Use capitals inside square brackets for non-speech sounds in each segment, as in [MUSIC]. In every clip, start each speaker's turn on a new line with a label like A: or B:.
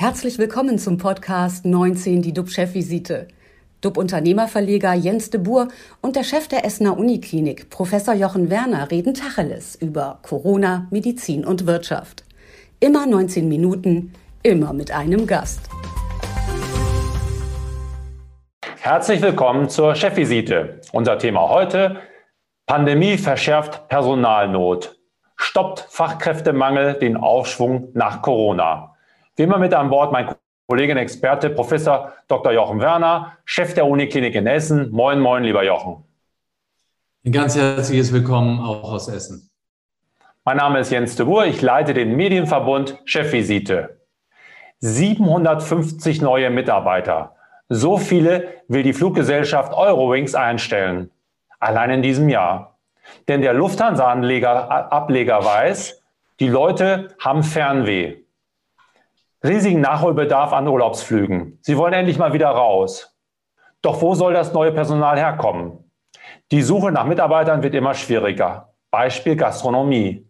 A: Herzlich willkommen zum Podcast 19, die DUB-Chefvisite. DUB-Unternehmerverleger Jens de Boer und der Chef der Essener Uniklinik, Professor Jochen Werner, reden Tacheles über Corona, Medizin und Wirtschaft. Immer 19 Minuten, immer mit einem Gast.
B: Herzlich willkommen zur Chefvisite. Unser Thema heute: Pandemie verschärft Personalnot stoppt Fachkräftemangel den Aufschwung nach Corona. Wie immer mit an Bord mein Kollege und Experte, Professor Dr. Jochen Werner, Chef der Uniklinik in Essen. Moin, moin, lieber Jochen.
C: Ein ganz herzliches Willkommen auch aus Essen.
B: Mein Name ist Jens de Boer, ich leite den Medienverbund Chefvisite. 750 neue Mitarbeiter. So viele will die Fluggesellschaft Eurowings einstellen. Allein in diesem Jahr. Denn der Lufthansa-Ableger weiß, die Leute haben Fernweh. Riesigen Nachholbedarf an Urlaubsflügen. Sie wollen endlich mal wieder raus. Doch wo soll das neue Personal herkommen? Die Suche nach Mitarbeitern wird immer schwieriger. Beispiel Gastronomie.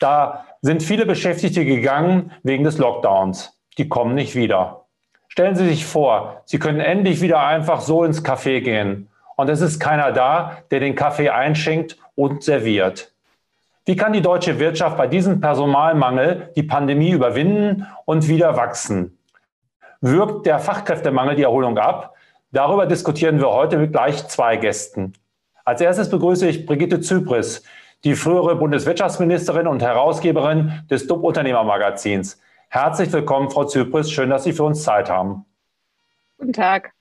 B: Da sind viele Beschäftigte gegangen wegen des Lockdowns. Die kommen nicht wieder. Stellen Sie sich vor, Sie können endlich wieder einfach so ins Café gehen. Und es ist keiner da, der den Kaffee einschenkt und serviert. Wie kann die deutsche Wirtschaft bei diesem Personalmangel die Pandemie überwinden und wieder wachsen? Wirkt der Fachkräftemangel die Erholung ab? Darüber diskutieren wir heute mit gleich zwei Gästen. Als erstes begrüße ich Brigitte Zypris, die frühere Bundeswirtschaftsministerin und Herausgeberin des DUB Unternehmermagazins. Herzlich willkommen, Frau Zypris. Schön, dass Sie für uns Zeit haben.
D: Guten Tag.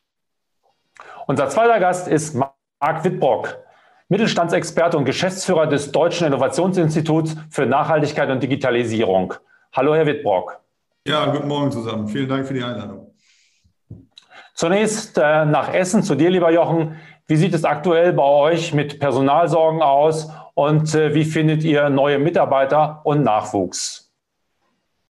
B: Unser zweiter Gast ist Marc Wittbrock, Mittelstandsexperte und Geschäftsführer des Deutschen Innovationsinstituts für Nachhaltigkeit und Digitalisierung. Hallo, Herr Wittbrock.
E: Ja, guten Morgen zusammen. Vielen Dank für die Einladung.
B: Zunächst äh, nach Essen zu dir, lieber Jochen. Wie sieht es aktuell bei euch mit Personalsorgen aus und äh, wie findet ihr neue Mitarbeiter und Nachwuchs?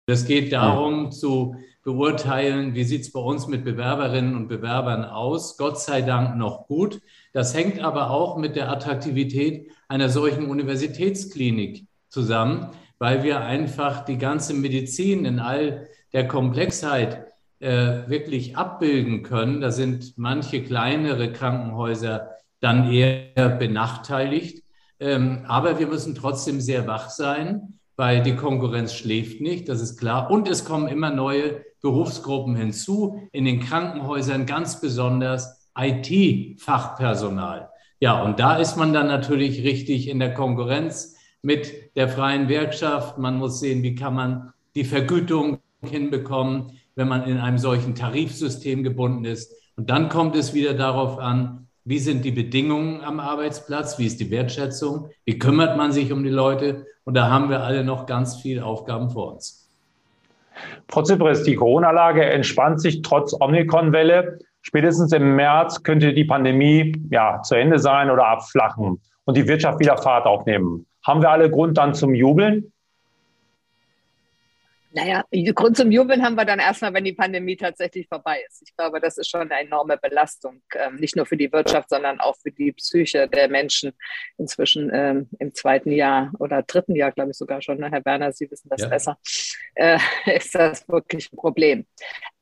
C: Es geht darum, zu beurteilen, wie sieht es bei uns mit Bewerberinnen und Bewerbern aus. Gott sei Dank noch gut. Das hängt aber auch mit der Attraktivität einer solchen Universitätsklinik zusammen, weil wir einfach die ganze Medizin in all der Komplexheit äh, wirklich abbilden können. Da sind manche kleinere Krankenhäuser dann eher benachteiligt. Ähm, aber wir müssen trotzdem sehr wach sein, weil die Konkurrenz schläft nicht, das ist klar. Und es kommen immer neue Berufsgruppen hinzu, in den Krankenhäusern ganz besonders IT-Fachpersonal. Ja, und da ist man dann natürlich richtig in der Konkurrenz mit der freien Wirtschaft. Man muss sehen, wie kann man die Vergütung hinbekommen, wenn man in einem solchen Tarifsystem gebunden ist. Und dann kommt es wieder darauf an, wie sind die Bedingungen am Arbeitsplatz, wie ist die Wertschätzung, wie kümmert man sich um die Leute. Und da haben wir alle noch ganz viele Aufgaben vor uns.
B: Frau Zypris, die Corona-Lage entspannt sich trotz Omikron-Welle. Spätestens im März könnte die Pandemie ja, zu Ende sein oder abflachen und die Wirtschaft wieder Fahrt aufnehmen. Haben wir alle Grund dann zum Jubeln?
D: Naja, Grund zum Jubeln haben wir dann erstmal, wenn die Pandemie tatsächlich vorbei ist. Ich glaube, das ist schon eine enorme Belastung, ähm, nicht nur für die Wirtschaft, sondern auch für die Psyche der Menschen. Inzwischen ähm, im zweiten Jahr oder dritten Jahr, glaube ich sogar schon, ne? Herr Werner, Sie wissen das ja. besser, äh, [LAUGHS] ist das wirklich ein Problem.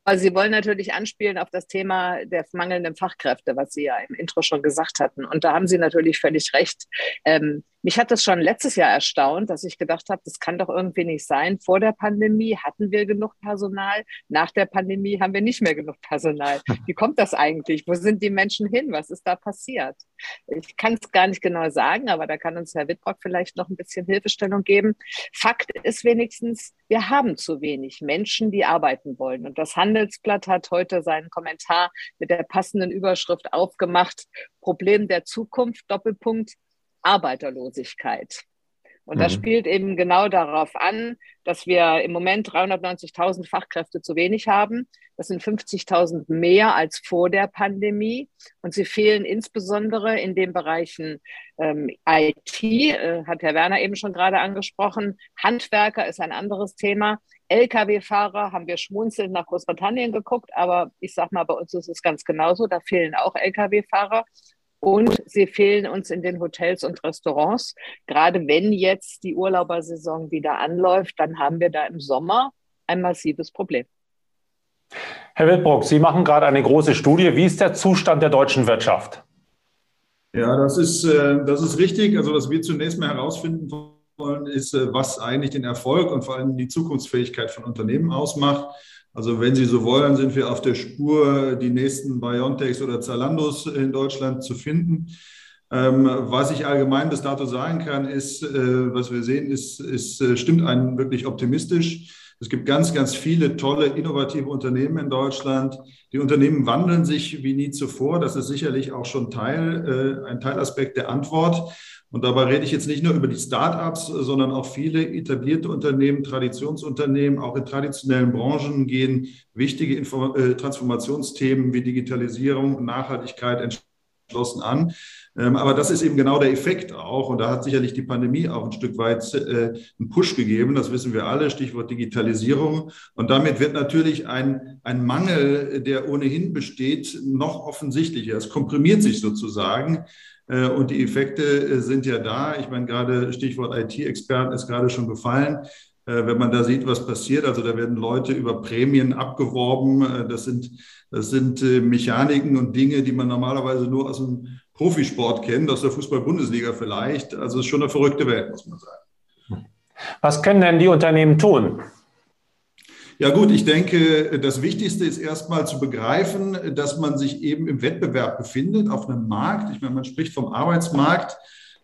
D: Also Sie wollen natürlich anspielen auf das Thema der mangelnden Fachkräfte, was Sie ja im Intro schon gesagt hatten. Und da haben Sie natürlich völlig recht. Ähm, mich hat das schon letztes Jahr erstaunt, dass ich gedacht habe, das kann doch irgendwie nicht sein. Vor der Pandemie hatten wir genug Personal, nach der Pandemie haben wir nicht mehr genug Personal. [LAUGHS] Wie kommt das eigentlich? Wo sind die Menschen hin? Was ist da passiert? Ich kann es gar nicht genau sagen, aber da kann uns Herr Wittbrock vielleicht noch ein bisschen Hilfestellung geben. Fakt ist wenigstens, wir haben zu wenig Menschen, die arbeiten wollen. Und das Handelsblatt hat heute seinen Kommentar mit der passenden Überschrift aufgemacht. Problem der Zukunft, Doppelpunkt, Arbeiterlosigkeit. Und das mhm. spielt eben genau darauf an, dass wir im Moment 390.000 Fachkräfte zu wenig haben. Das sind 50.000 mehr als vor der Pandemie. Und sie fehlen insbesondere in den Bereichen ähm, IT, äh, hat Herr Werner eben schon gerade angesprochen. Handwerker ist ein anderes Thema. Lkw-Fahrer haben wir schmunzelnd nach Großbritannien geguckt, aber ich sage mal, bei uns ist es ganz genauso. Da fehlen auch Lkw-Fahrer. Und sie fehlen uns in den Hotels und Restaurants. Gerade wenn jetzt die Urlaubersaison wieder anläuft, dann haben wir da im Sommer ein massives Problem.
B: Herr Wildbruck, Sie machen gerade eine große Studie. Wie ist der Zustand der deutschen Wirtschaft?
E: Ja, das ist, äh, das ist richtig. Also was wir zunächst mal herausfinden wollen, ist, äh, was eigentlich den Erfolg und vor allem die Zukunftsfähigkeit von Unternehmen ausmacht. Also wenn Sie so wollen, sind wir auf der Spur, die nächsten Biontechs oder Zalandos in Deutschland zu finden. Ähm, was ich allgemein bis dato sagen kann, ist, äh, was wir sehen, ist, ist, stimmt einen wirklich optimistisch. Es gibt ganz, ganz viele tolle, innovative Unternehmen in Deutschland. Die Unternehmen wandeln sich wie nie zuvor. Das ist sicherlich auch schon Teil, äh, ein Teilaspekt der Antwort. Und dabei rede ich jetzt nicht nur über die Start-ups, sondern auch viele etablierte Unternehmen, Traditionsunternehmen, auch in traditionellen Branchen gehen wichtige Info äh, Transformationsthemen wie Digitalisierung und Nachhaltigkeit entschlossen an. Ähm, aber das ist eben genau der Effekt auch. Und da hat sicherlich die Pandemie auch ein Stück weit äh, einen Push gegeben. Das wissen wir alle. Stichwort Digitalisierung. Und damit wird natürlich ein, ein Mangel, der ohnehin besteht, noch offensichtlicher. Es komprimiert sich sozusagen. Äh, und die Effekte äh, sind ja da. Ich meine, gerade Stichwort IT-Experten ist gerade schon gefallen wenn man da sieht, was passiert. Also da werden Leute über Prämien abgeworben. Das sind, das sind Mechaniken und Dinge, die man normalerweise nur aus dem Profisport kennen, aus der Fußball-Bundesliga vielleicht. Also es ist schon eine verrückte Welt, muss man sagen.
B: Was können denn die Unternehmen tun?
E: Ja gut, ich denke, das Wichtigste ist erstmal zu begreifen, dass man sich eben im Wettbewerb befindet auf einem Markt. Ich meine, man spricht vom Arbeitsmarkt.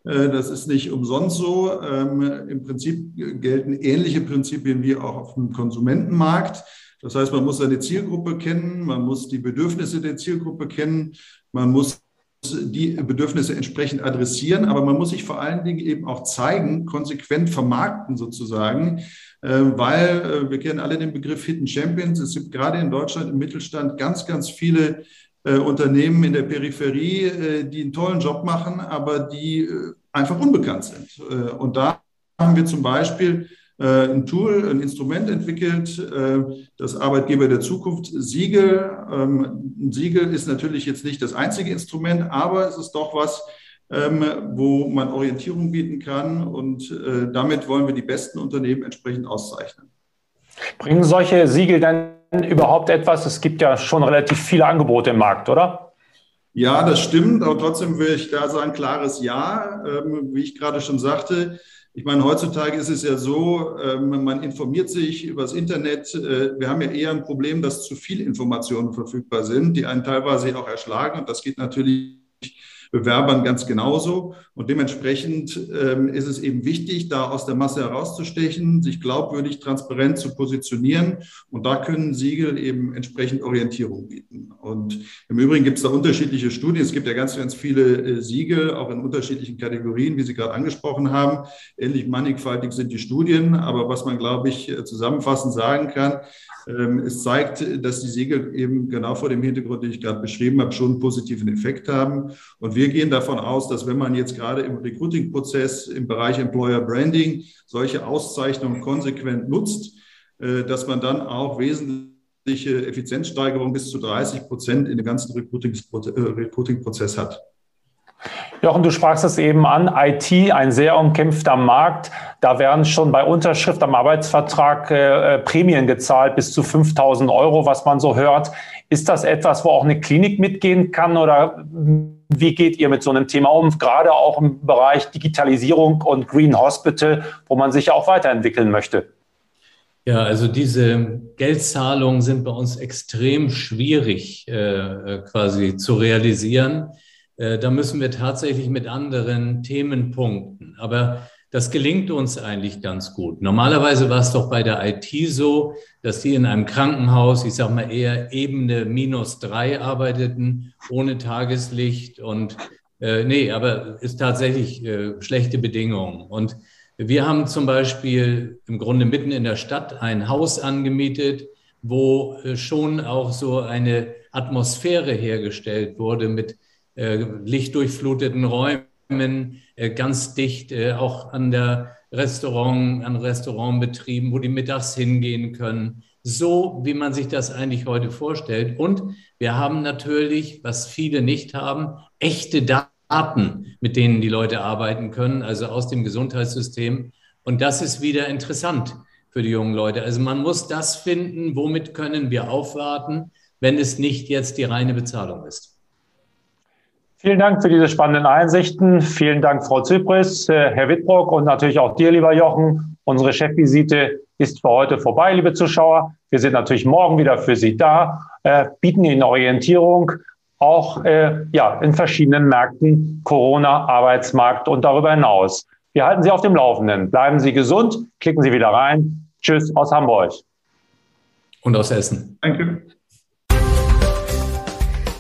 E: Äh, das ist nicht umsonst so. Ähm, Im Prinzip gelten ähnliche Prinzipien wie auch auf dem Konsumentenmarkt. Das heißt, man muss seine Zielgruppe kennen, man muss die Bedürfnisse der Zielgruppe kennen, man muss die Bedürfnisse entsprechend adressieren, aber man muss sich vor allen Dingen eben auch zeigen, konsequent vermarkten sozusagen, äh, weil äh, wir kennen alle den Begriff Hidden Champions. Es gibt gerade in Deutschland im Mittelstand ganz, ganz viele äh, Unternehmen in der Peripherie, die einen tollen Job machen, aber die einfach unbekannt sind. Und da haben wir zum Beispiel ein Tool, ein Instrument entwickelt, äh, das Arbeitgeber der Zukunft Siegel. Ähm, ein Siegel ist natürlich jetzt nicht das einzige Instrument, aber es ist doch was, ähm, wo man Orientierung bieten kann und äh, damit wollen wir die besten Unternehmen entsprechend auszeichnen.
B: Bringen solche Siegel dann überhaupt etwas? Es gibt ja schon relativ viele Angebote im Markt, oder?
E: Ja, das stimmt, aber trotzdem will ich da sagen, klares Ja. Ähm, wie ich gerade schon sagte, ich meine, heutzutage ist es ja so, ähm, man informiert sich über das Internet. Äh, wir haben ja eher ein Problem, dass zu viele Informationen verfügbar sind, die einen teilweise auch erschlagen. Und das geht natürlich Bewerbern ganz genauso. Und dementsprechend ähm, ist es eben wichtig, da aus der Masse herauszustechen, sich glaubwürdig, transparent zu positionieren. Und da können Siegel eben entsprechend Orientierung bieten. Und im Übrigen gibt es da unterschiedliche Studien. Es gibt ja ganz, ganz viele äh, Siegel, auch in unterschiedlichen Kategorien, wie Sie gerade angesprochen haben. Ähnlich mannigfaltig sind die Studien. Aber was man, glaube ich, äh, zusammenfassend sagen kann, ähm, es zeigt, dass die Siegel eben genau vor dem Hintergrund, den ich gerade beschrieben habe, schon einen positiven Effekt haben. Und wir gehen davon aus, dass wenn man jetzt gerade im Recruiting-Prozess im Bereich Employer Branding solche Auszeichnungen konsequent nutzt, äh, dass man dann auch wesentliche Effizienzsteigerung bis zu 30 Prozent in dem ganzen äh, Recruiting-Prozess hat.
B: Jochen, du sprachst es eben an, IT, ein sehr umkämpfter Markt. Da werden schon bei Unterschrift am Arbeitsvertrag äh, äh Prämien gezahlt bis zu 5000 Euro, was man so hört. Ist das etwas, wo auch eine Klinik mitgehen kann oder wie geht ihr mit so einem Thema um, gerade auch im Bereich Digitalisierung und Green Hospital, wo man sich ja auch weiterentwickeln möchte?
C: Ja, also diese Geldzahlungen sind bei uns extrem schwierig äh, äh quasi zu realisieren. Äh, da müssen wir tatsächlich mit anderen Themen punkten. Aber das gelingt uns eigentlich ganz gut. Normalerweise war es doch bei der IT so, dass die in einem Krankenhaus, ich sage mal eher Ebene minus drei arbeiteten, ohne Tageslicht und äh, nee, aber ist tatsächlich äh, schlechte Bedingungen. Und wir haben zum Beispiel im Grunde mitten in der Stadt ein Haus angemietet, wo äh, schon auch so eine Atmosphäre hergestellt wurde mit äh, lichtdurchfluteten Räumen, äh, ganz dicht äh, auch an der Restaurant, an Restaurantbetrieben, wo die mittags hingehen können. So, wie man sich das eigentlich heute vorstellt. Und wir haben natürlich, was viele nicht haben, echte Daten, mit denen die Leute arbeiten können, also aus dem Gesundheitssystem. Und das ist wieder interessant, für die jungen Leute. Also man muss das finden, womit können wir aufwarten, wenn es nicht jetzt die reine Bezahlung ist.
B: Vielen Dank für diese spannenden Einsichten. Vielen Dank, Frau Zypris, äh, Herr Wittbrock und natürlich auch dir, lieber Jochen. Unsere Chefvisite ist für heute vorbei, liebe Zuschauer. Wir sind natürlich morgen wieder für Sie da, äh, bieten Ihnen Orientierung, auch äh, ja, in verschiedenen Märkten, Corona, Arbeitsmarkt und darüber hinaus. Wir halten Sie auf dem Laufenden. Bleiben Sie gesund, klicken Sie wieder rein. Tschüss aus Hamburg.
C: Und aus Essen.
E: Danke.